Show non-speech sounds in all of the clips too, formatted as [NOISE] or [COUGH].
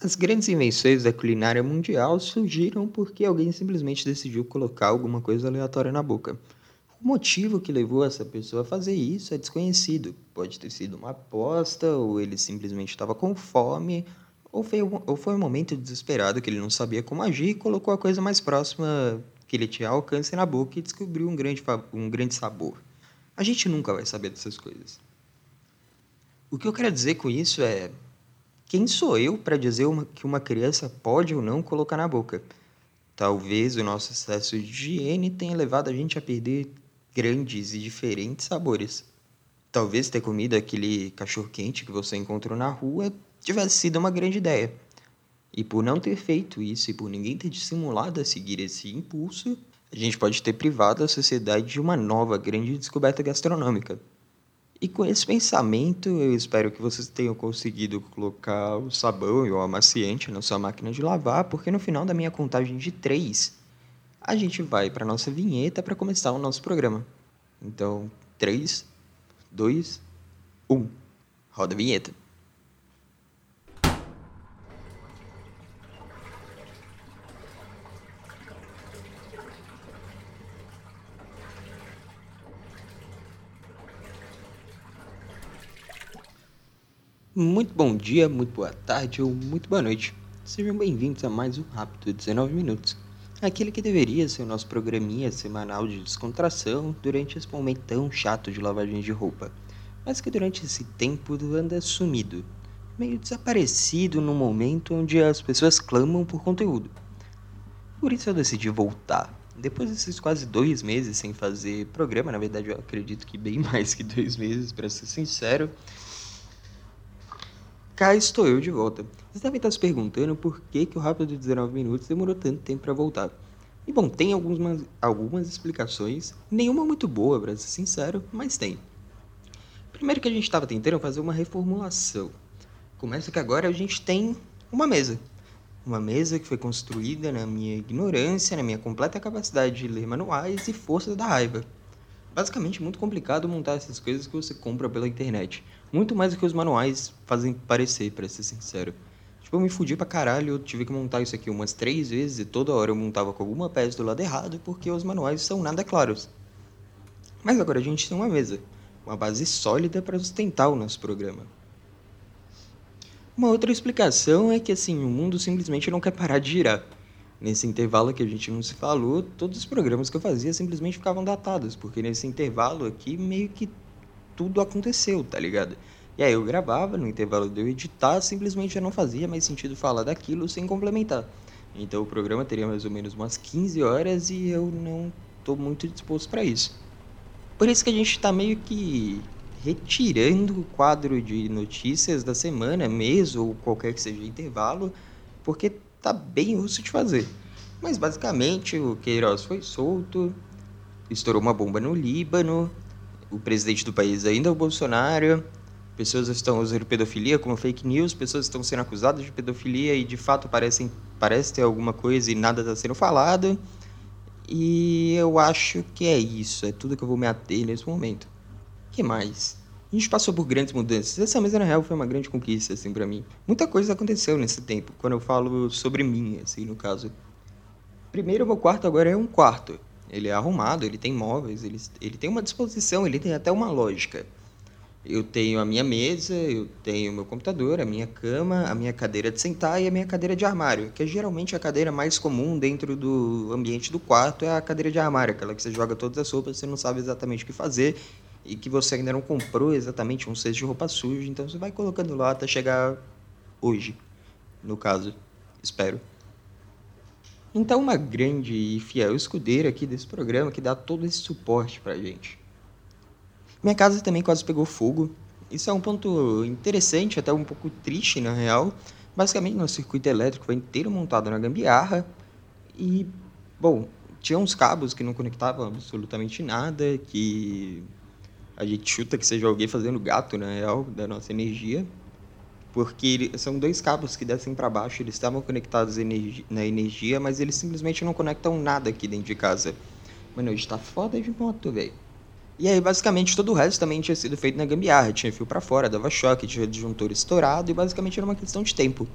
As grandes invenções da culinária mundial surgiram porque alguém simplesmente decidiu colocar alguma coisa aleatória na boca. O motivo que levou essa pessoa a fazer isso é desconhecido. Pode ter sido uma aposta, ou ele simplesmente estava com fome, ou foi, ou foi um momento desesperado que ele não sabia como agir e colocou a coisa mais próxima que ele tinha alcance na boca e descobriu um grande, um grande sabor. A gente nunca vai saber dessas coisas. O que eu quero dizer com isso é quem sou eu para dizer uma, que uma criança pode ou não colocar na boca? Talvez o nosso excesso de higiene tenha levado a gente a perder grandes e diferentes sabores. Talvez ter comido aquele cachorro-quente que você encontrou na rua tivesse sido uma grande ideia. E por não ter feito isso e por ninguém ter dissimulado a seguir esse impulso, a gente pode ter privado a sociedade de uma nova grande descoberta gastronômica. E com esse pensamento, eu espero que vocês tenham conseguido colocar o sabão e o amaciante na sua máquina de lavar, porque no final da minha contagem de três, a gente vai para nossa vinheta para começar o nosso programa. Então, 3, 2, 1. Roda a vinheta. Muito bom dia, muito boa tarde ou muito boa noite. Sejam bem-vindos a mais um Rápido 19 Minutos. Aquele que deveria ser o nosso programinha semanal de descontração durante esse momento tão chato de lavagem de roupa, mas que durante esse tempo anda sumido, meio desaparecido no momento onde as pessoas clamam por conteúdo. Por isso eu decidi voltar. Depois desses quase dois meses sem fazer programa, na verdade eu acredito que bem [LAUGHS] mais que dois meses, para ser sincero, cá estou eu de volta. Vocês devem estar se perguntando por que, que o Rápido de 19 Minutos demorou tanto tempo para voltar. E bom, tem algumas, algumas explicações, nenhuma muito boa, para ser sincero, mas tem. Primeiro que a gente estava tentando fazer uma reformulação. Começa que agora a gente tem uma mesa. Uma mesa que foi construída na minha ignorância, na minha completa capacidade de ler manuais e força da raiva. Basicamente, muito complicado montar essas coisas que você compra pela internet. Muito mais do que os manuais fazem parecer, para ser sincero. Tipo, eu me fudi pra caralho, eu tive que montar isso aqui umas três vezes e toda hora eu montava com alguma peça do lado errado porque os manuais são nada claros. Mas agora a gente tem uma mesa, uma base sólida para sustentar o nosso programa. Uma outra explicação é que assim, o mundo simplesmente não quer parar de girar. Nesse intervalo que a gente não se falou, todos os programas que eu fazia simplesmente ficavam datados, porque nesse intervalo aqui meio que tudo aconteceu, tá ligado? E aí eu gravava, no intervalo de eu editar, simplesmente já não fazia mais sentido falar daquilo sem complementar. Então o programa teria mais ou menos umas 15 horas e eu não tô muito disposto para isso. Por isso que a gente está meio que retirando o quadro de notícias da semana, mês ou qualquer que seja intervalo, porque tá bem russo de fazer. Mas basicamente o Queiroz foi solto, estourou uma bomba no Líbano, o presidente do país ainda é o Bolsonaro. Pessoas estão usando pedofilia como fake news, pessoas estão sendo acusadas de pedofilia e de fato parecem parece ter alguma coisa e nada está sendo falado. E eu acho que é isso, é tudo que eu vou me ater nesse momento. que mais? A gente passou por grandes mudanças. Essa mesa, na real, foi uma grande conquista, assim, para mim. Muita coisa aconteceu nesse tempo, quando eu falo sobre mim, assim, no caso. Primeiro, meu quarto agora é um quarto. Ele é arrumado, ele tem móveis, ele, ele tem uma disposição, ele tem até uma lógica. Eu tenho a minha mesa, eu tenho o meu computador, a minha cama, a minha cadeira de sentar e a minha cadeira de armário, que é geralmente a cadeira mais comum dentro do ambiente do quarto, é a cadeira de armário, aquela que você joga todas as roupas, você não sabe exatamente o que fazer e que você ainda não comprou exatamente um cesto de roupa suja, então você vai colocando lá até chegar hoje, no caso, espero. Então, uma grande e fiel escudeira aqui desse programa que dá todo esse suporte pra gente. Minha casa também quase pegou fogo. Isso é um ponto interessante, até um pouco triste na real. Basicamente, nosso circuito elétrico foi inteiro montado na gambiarra e, bom, tinha uns cabos que não conectavam absolutamente nada, que a gente chuta que seja alguém fazendo gato, na real, da nossa energia porque são dois cabos que descem para baixo, eles estavam conectados na energia, mas eles simplesmente não conectam nada aqui dentro de casa. Mano, hoje tá foda de moto, velho. E aí, basicamente, todo o resto também tinha sido feito na gambiarra. Tinha fio para fora, dava choque, tinha disjuntor estourado e basicamente era uma questão de tempo.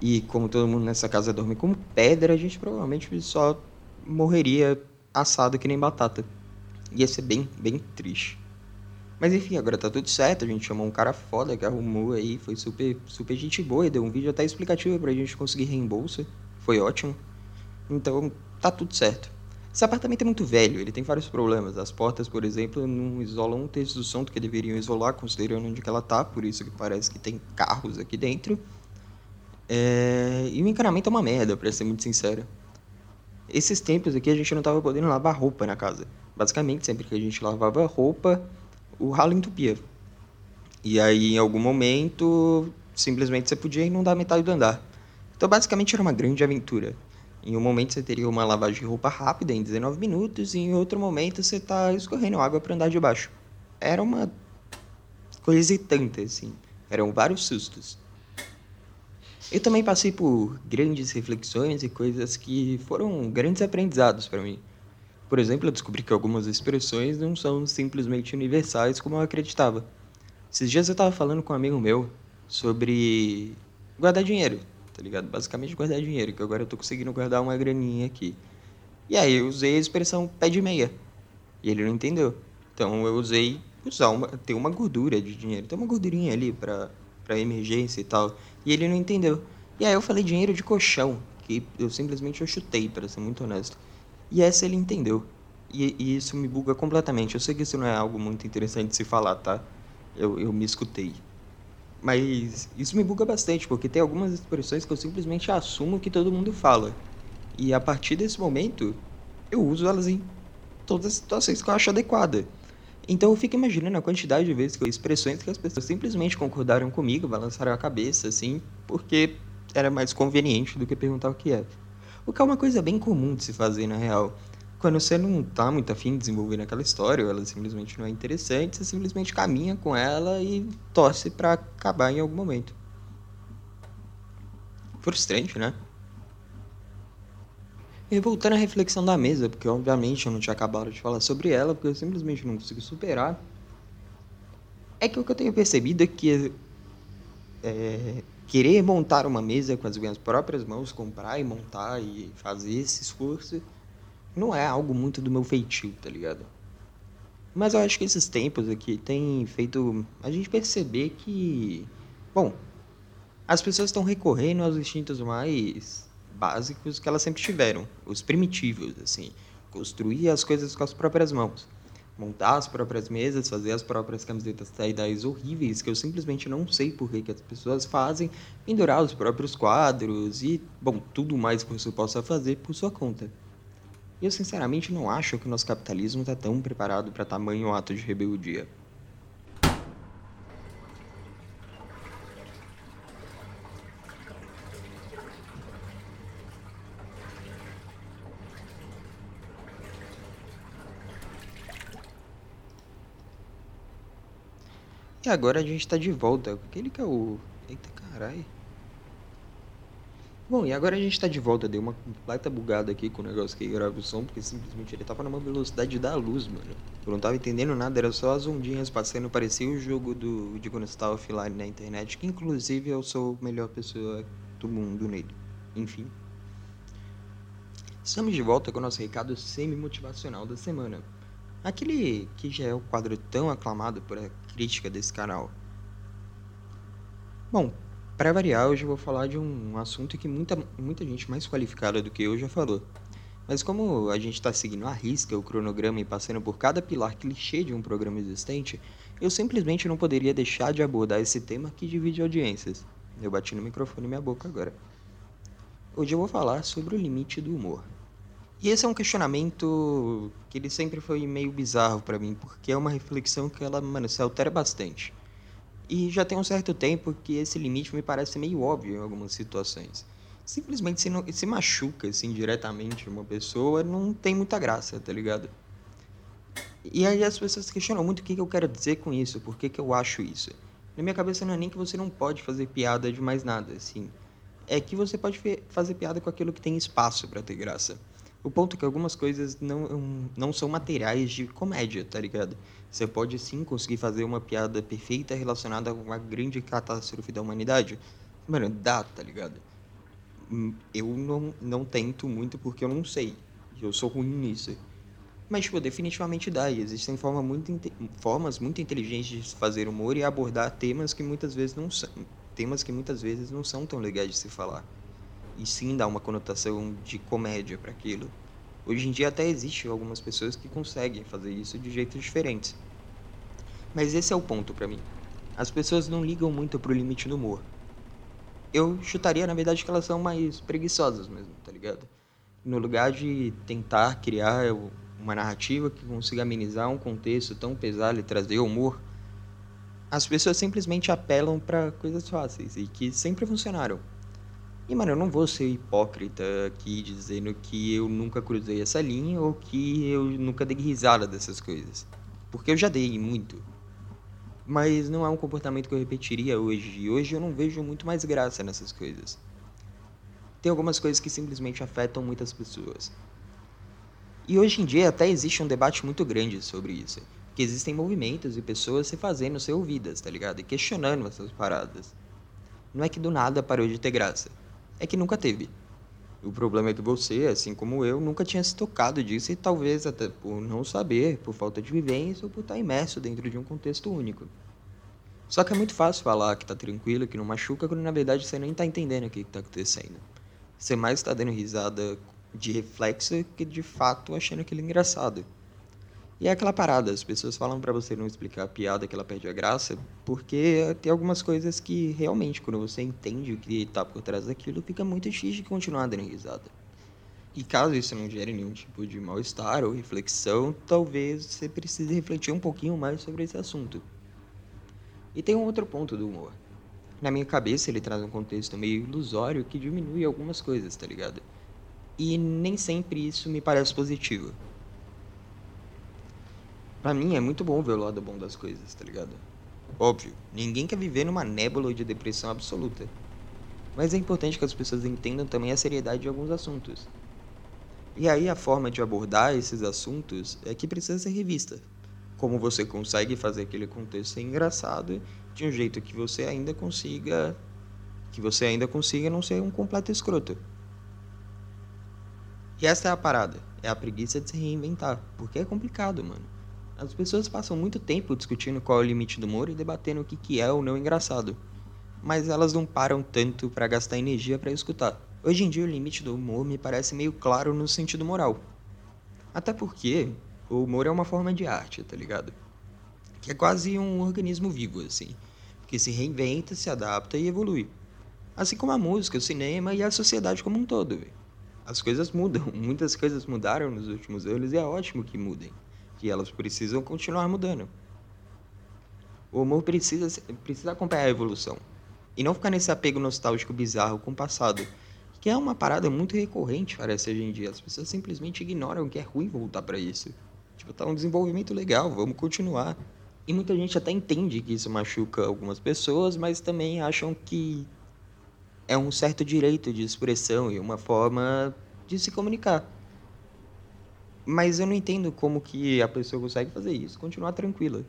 e como todo mundo nessa casa dorme como pedra, a gente provavelmente só morreria assado que nem batata. Ia ser bem, bem triste. Mas enfim, agora tá tudo certo. A gente chamou um cara foda que arrumou aí. Foi super, super gente boa. E deu um vídeo até explicativo pra gente conseguir reembolso. Foi ótimo. Então, tá tudo certo. Esse apartamento é muito velho, ele tem vários problemas. As portas, por exemplo, não isolam um terço do som do que deveriam isolar, considerando onde ela tá, por isso que parece que tem carros aqui dentro. É... E o encanamento é uma merda, pra ser muito sincero. Esses tempos aqui a gente não tava podendo lavar roupa na casa. Basicamente, sempre que a gente lavava roupa, o ralo entupia. E aí, em algum momento, simplesmente você podia inundar metade do andar. Então, basicamente, era uma grande aventura. Em um momento você teria uma lavagem de roupa rápida em 19 minutos, e em outro momento você está escorrendo água para andar de baixo. Era uma coisa irritante, assim. Eram vários sustos. Eu também passei por grandes reflexões e coisas que foram grandes aprendizados para mim. Por exemplo, eu descobri que algumas expressões não são simplesmente universais como eu acreditava. Esses dias eu estava falando com um amigo meu sobre guardar dinheiro tá ligado? Basicamente guardar dinheiro, que agora eu tô conseguindo guardar uma graninha aqui. E aí eu usei a expressão pé de meia. E ele não entendeu. Então eu usei usar uma, ter uma gordura de dinheiro, ter uma gordurinha ali pra, pra emergência e tal. E ele não entendeu. E aí eu falei dinheiro de colchão, que eu simplesmente eu chutei, para ser muito honesto. E essa ele entendeu. E, e, isso me buga completamente. Eu sei que isso não é algo muito interessante de se falar, tá? Eu, eu me escutei. Mas isso me buga bastante, porque tem algumas expressões que eu simplesmente assumo que todo mundo fala. E a partir desse momento, eu uso elas em todas as situações que eu acho adequada. Então eu fico imaginando a quantidade de vezes que eu expressões que as pessoas simplesmente concordaram comigo, balançaram a cabeça, assim, porque era mais conveniente do que perguntar o que é. O que é uma coisa bem comum de se fazer na real. Quando você não tá muito afim de desenvolver naquela história, ou ela simplesmente não é interessante, você simplesmente caminha com ela e torce para acabar em algum momento. Frustrante, né? E voltando à reflexão da mesa, porque obviamente eu não tinha acabado de falar sobre ela, porque eu simplesmente não consigo superar. É que o que eu tenho percebido é que é, querer montar uma mesa com as minhas próprias mãos, comprar e montar e fazer esse esforço não é algo muito do meu feitio, tá ligado? Mas eu acho que esses tempos aqui têm feito a gente perceber que, bom, as pessoas estão recorrendo aos instintos mais básicos que elas sempre tiveram, os primitivos, assim, construir as coisas com as próprias mãos, montar as próprias mesas, fazer as próprias camisetas tie-dyes horríveis que eu simplesmente não sei por que, as pessoas fazem, pendurar os próprios quadros e, bom, tudo mais que você possa fazer por sua conta. Eu sinceramente não acho que o nosso capitalismo está tão preparado para tamanho ato de rebeldia. E agora a gente está de volta. Aquele que é o. Eita caralho. Bom, e agora a gente está de volta. Deu uma completa bugada aqui com o negócio que grava o som, porque simplesmente ele tava numa velocidade da luz, mano. Eu não tava entendendo nada, era só as ondinhas passando. Parecia o jogo do, de quando offline na internet, que inclusive eu sou a melhor pessoa do mundo nele. Enfim. Estamos de volta com o nosso recado semi-motivacional da semana. Aquele que já é o quadro tão aclamado por a crítica desse canal. Bom, para variar, hoje eu vou falar de um assunto que muita, muita gente mais qualificada do que eu já falou. Mas como a gente está seguindo a risca o cronograma e passando por cada pilar clichê de um programa existente, eu simplesmente não poderia deixar de abordar esse tema que divide audiências. Eu bati no microfone e minha boca agora. Hoje eu vou falar sobre o limite do humor. E esse é um questionamento que ele sempre foi meio bizarro para mim, porque é uma reflexão que ela, mano, se altera bastante. E já tem um certo tempo que esse limite me parece meio óbvio em algumas situações. Simplesmente se, não, se machuca, assim, diretamente uma pessoa, não tem muita graça, tá ligado? E aí as pessoas questionam muito o que, que eu quero dizer com isso, por que, que eu acho isso. Na minha cabeça não é nem que você não pode fazer piada de mais nada, assim. É que você pode fazer piada com aquilo que tem espaço para ter graça. O ponto é que algumas coisas não, não são materiais de comédia, tá ligado? Você pode sim conseguir fazer uma piada perfeita relacionada a uma grande catástrofe da humanidade. Mano, dá, tá ligado? hum, eu não, não tento muito porque eu não sei. Eu sou ruim nisso. Mas, tipo, definitivamente dá. E existem forma muito, formas muito inteligentes de fazer humor e abordar temas que muitas vezes não são. Temas que muitas vezes não são tão legais de se falar. E sim dar uma conotação de comédia para aquilo. Hoje em dia até existe algumas pessoas que conseguem fazer isso de jeitos diferentes. Mas esse é o ponto para mim. As pessoas não ligam muito pro limite do humor. Eu chutaria, na verdade, que elas são mais preguiçosas mesmo, tá ligado? No lugar de tentar criar uma narrativa que consiga amenizar um contexto tão pesado e trazer humor, as pessoas simplesmente apelam para coisas fáceis e que sempre funcionaram. E, mano, eu não vou ser hipócrita aqui dizendo que eu nunca cruzei essa linha ou que eu nunca dei risada dessas coisas. Porque eu já dei muito. Mas não é um comportamento que eu repetiria hoje. E hoje eu não vejo muito mais graça nessas coisas. Tem algumas coisas que simplesmente afetam muitas pessoas. E hoje em dia até existe um debate muito grande sobre isso. Que existem movimentos e pessoas se fazendo ser ouvidas, tá ligado? E questionando essas paradas. Não é que do nada parou de ter graça é que nunca teve. O problema é que você, assim como eu, nunca tinha se tocado disso e talvez até por não saber, por falta de vivência ou por estar imerso dentro de um contexto único. Só que é muito fácil falar que tá tranquilo, que não machuca, quando na verdade você nem tá entendendo o que, que tá acontecendo. Você mais está dando risada de reflexo que de fato achando aquilo engraçado. E é aquela parada, as pessoas falam para você não explicar a piada que ela perde a graça, porque tem algumas coisas que realmente, quando você entende o que tá por trás daquilo, fica muito difícil de continuar dando risada. E caso isso não gere nenhum tipo de mal-estar ou reflexão, talvez você precise refletir um pouquinho mais sobre esse assunto. E tem um outro ponto do humor. Na minha cabeça, ele traz um contexto meio ilusório que diminui algumas coisas, tá ligado? E nem sempre isso me parece positivo. Pra mim é muito bom ver o lado bom das coisas, tá ligado? Óbvio, ninguém quer viver numa nébula de depressão absoluta. Mas é importante que as pessoas entendam também a seriedade de alguns assuntos. E aí a forma de abordar esses assuntos é que precisa ser revista. Como você consegue fazer aquele contexto ser engraçado de um jeito que você ainda consiga que você ainda consiga não ser um completo escroto. E essa é a parada, é a preguiça de se reinventar, porque é complicado, mano. As pessoas passam muito tempo discutindo qual é o limite do humor e debatendo o que, que é ou não engraçado. Mas elas não param tanto para gastar energia para escutar. Hoje em dia o limite do humor me parece meio claro no sentido moral. Até porque o humor é uma forma de arte, tá ligado? Que é quase um organismo vivo, assim. Que se reinventa, se adapta e evolui. Assim como a música, o cinema e a sociedade como um todo. As coisas mudam, [LAUGHS] muitas coisas mudaram nos últimos anos e é ótimo que mudem que elas precisam continuar mudando. O humor precisa, precisa acompanhar a evolução. E não ficar nesse apego nostálgico bizarro com o passado, que é uma parada muito recorrente, parece, hoje em dia. As pessoas simplesmente ignoram que é ruim voltar para isso. Tipo, tá um desenvolvimento legal, vamos continuar. E muita gente até entende que isso machuca algumas pessoas, mas também acham que é um certo direito de expressão e uma forma de se comunicar. Mas eu não entendo como que a pessoa consegue fazer isso, continuar tranquila.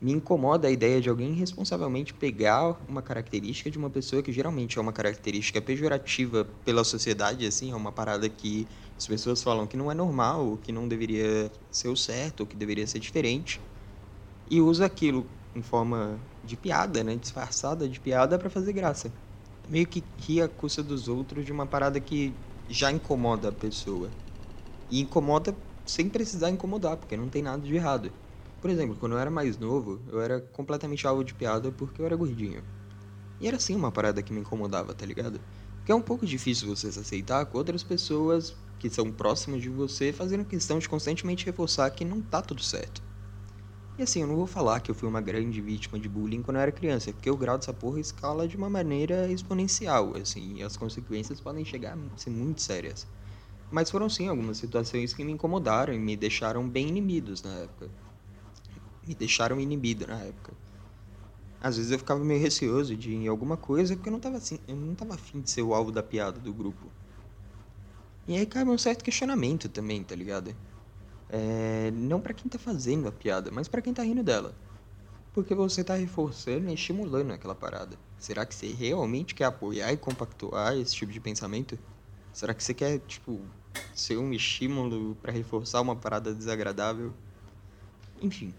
Me incomoda a ideia de alguém responsavelmente pegar uma característica de uma pessoa que geralmente é uma característica pejorativa pela sociedade, assim, é uma parada que as pessoas falam que não é normal, que não deveria ser o certo, que deveria ser diferente, e usa aquilo em forma de piada, né, disfarçada de piada para fazer graça. Meio que ria a custa dos outros de uma parada que já incomoda a pessoa. E incomoda sem precisar incomodar, porque não tem nada de errado. Por exemplo, quando eu era mais novo, eu era completamente alvo de piada porque eu era gordinho. E era assim uma parada que me incomodava, tá ligado? Porque é um pouco difícil você se aceitar com outras pessoas que são próximas de você fazendo questão de constantemente reforçar que não tá tudo certo. E assim, eu não vou falar que eu fui uma grande vítima de bullying quando eu era criança, porque o grau dessa porra escala de uma maneira exponencial, assim, e as consequências podem chegar a ser muito sérias. Mas foram sim algumas situações que me incomodaram e me deixaram bem inibidos na época. Me deixaram inibido na época. Às vezes eu ficava meio receoso de ir em alguma coisa porque eu não tava assim, eu não tava afim de ser o alvo da piada do grupo. E aí cabe um certo questionamento também, tá ligado? É, não para quem tá fazendo a piada, mas para quem tá rindo dela. Porque você tá reforçando e estimulando aquela parada. Será que você realmente quer apoiar e compactuar esse tipo de pensamento? Será que você quer, tipo, ser um estímulo para reforçar uma parada desagradável? Enfim.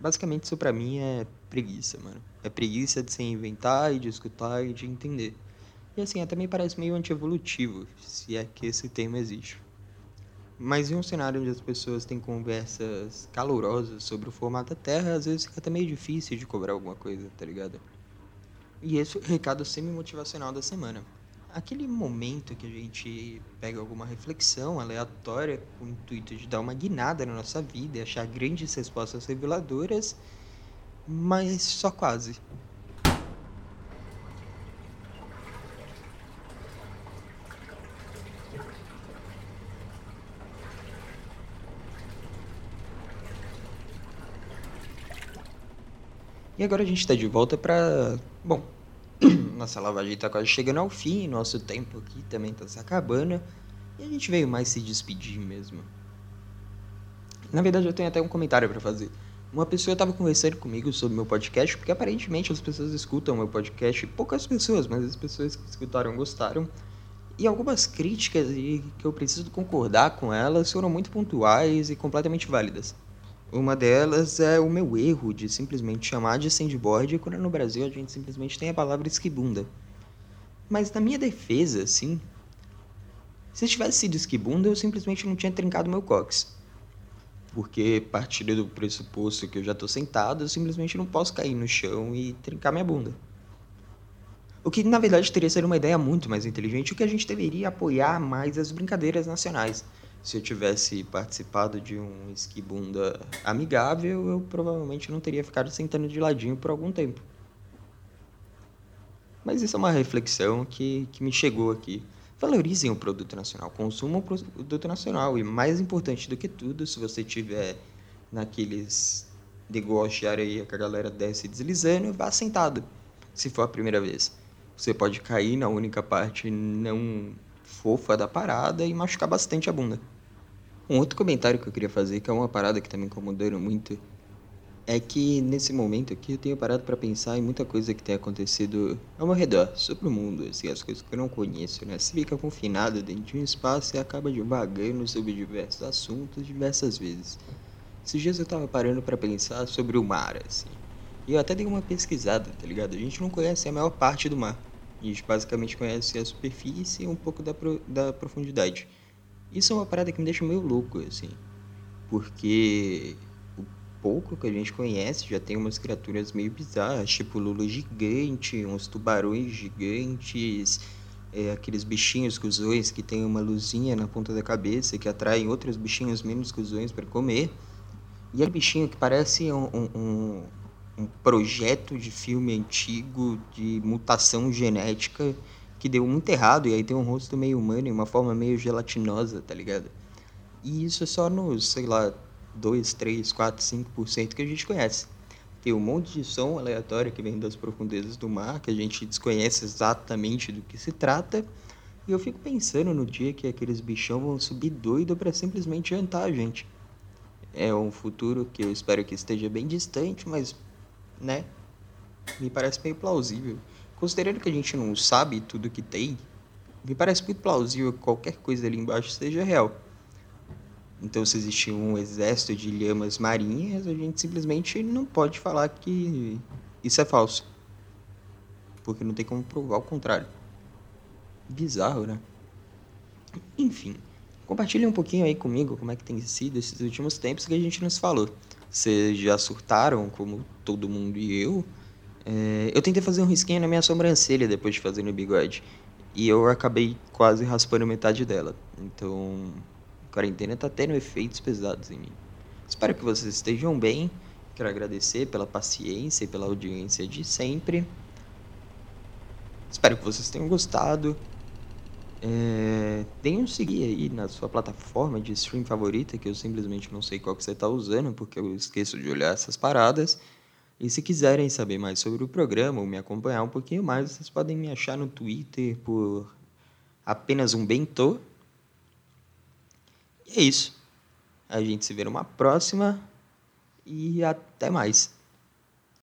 Basicamente isso pra mim é preguiça, mano. É preguiça de se inventar e de escutar e de entender. E assim, até me parece meio antievolutivo, se é que esse termo existe. Mas em um cenário onde as pessoas têm conversas calorosas sobre o formato da Terra, às vezes fica até meio difícil de cobrar alguma coisa, tá ligado? E esse é o recado semi-motivacional da semana. Aquele momento que a gente pega alguma reflexão aleatória com o intuito de dar uma guinada na nossa vida e achar grandes respostas reveladoras, mas só quase. E agora a gente está de volta para. Bom, [CLEARS THROAT] nossa lavagem está quase chegando ao fim, nosso tempo aqui também está se acabando. E a gente veio mais se despedir mesmo. Na verdade, eu tenho até um comentário para fazer. Uma pessoa estava conversando comigo sobre meu podcast, porque aparentemente as pessoas escutam meu podcast, poucas pessoas, mas as pessoas que escutaram gostaram. E algumas críticas e que eu preciso concordar com elas foram muito pontuais e completamente válidas. Uma delas é o meu erro de simplesmente chamar de sandboard quando no Brasil a gente simplesmente tem a palavra esquibunda. Mas na minha defesa, assim, se tivesse sido esquibunda, eu simplesmente não tinha trincado meu cox. Porque, partindo do pressuposto que eu já estou sentado, eu simplesmente não posso cair no chão e trincar minha bunda. O que, na verdade, teria sido uma ideia muito mais inteligente, o que a gente deveria apoiar mais as brincadeiras nacionais se eu tivesse participado de um esquibunda amigável, eu provavelmente não teria ficado sentando de ladinho por algum tempo. Mas isso é uma reflexão que, que me chegou aqui. Valorizem o produto nacional, consumam o produto nacional. E mais importante do que tudo, se você tiver naqueles negócios de areia que a galera desce deslizando, vá sentado, se for a primeira vez. Você pode cair na única parte não fofa da parada e machucar bastante a bunda. Um outro comentário que eu queria fazer, que é uma parada que me incomodando muito, é que nesse momento aqui eu tenho parado para pensar em muita coisa que tem acontecido ao meu redor, sobre o mundo, assim, as coisas que eu não conheço, né? Você fica confinado dentro de um espaço e acaba divagando sobre diversos assuntos diversas vezes. Esses dias eu tava parando para pensar sobre o mar, assim. E eu até dei uma pesquisada, tá ligado? A gente não conhece a maior parte do mar. A gente basicamente conhece a superfície e um pouco da, pro, da profundidade. Isso é uma parada que me deixa meio louco, assim. Porque o pouco que a gente conhece já tem umas criaturas meio bizarras, tipo lula gigante, uns tubarões gigantes, é, aqueles bichinhos cuzões que tem uma luzinha na ponta da cabeça que atraem outros bichinhos menos cuzões para comer. E aquele bichinho que parece um, um, um projeto de filme antigo de mutação genética que deu muito errado, e aí tem um rosto meio humano e uma forma meio gelatinosa, tá ligado? E isso é só nos, sei lá, 2, 3, 4, 5% que a gente conhece. Tem um monte de som aleatório que vem das profundezas do mar, que a gente desconhece exatamente do que se trata. E eu fico pensando no dia que aqueles bichão vão subir doido para simplesmente jantar a gente. É um futuro que eu espero que esteja bem distante, mas, né, me parece meio plausível. Considerando que a gente não sabe tudo que tem, me parece muito plausível que qualquer coisa ali embaixo seja real. Então, se existe um exército de lhamas marinhas, a gente simplesmente não pode falar que isso é falso. Porque não tem como provar o contrário. Bizarro, né? Enfim, compartilhe um pouquinho aí comigo como é que tem sido esses últimos tempos que a gente nos falou. Vocês já surtaram, como todo mundo e eu, é, eu tentei fazer um risquinho na minha sobrancelha depois de fazer no bigode. E eu acabei quase raspando metade dela. Então, a quarentena tá tendo efeitos pesados em mim. Espero que vocês estejam bem. Quero agradecer pela paciência e pela audiência de sempre. Espero que vocês tenham gostado. É, um seguir aí na sua plataforma de stream favorita, que eu simplesmente não sei qual que você está usando, porque eu esqueço de olhar essas paradas. E se quiserem saber mais sobre o programa ou me acompanhar um pouquinho mais, vocês podem me achar no Twitter por apenas um bentô. E é isso. A gente se vê numa próxima e até mais.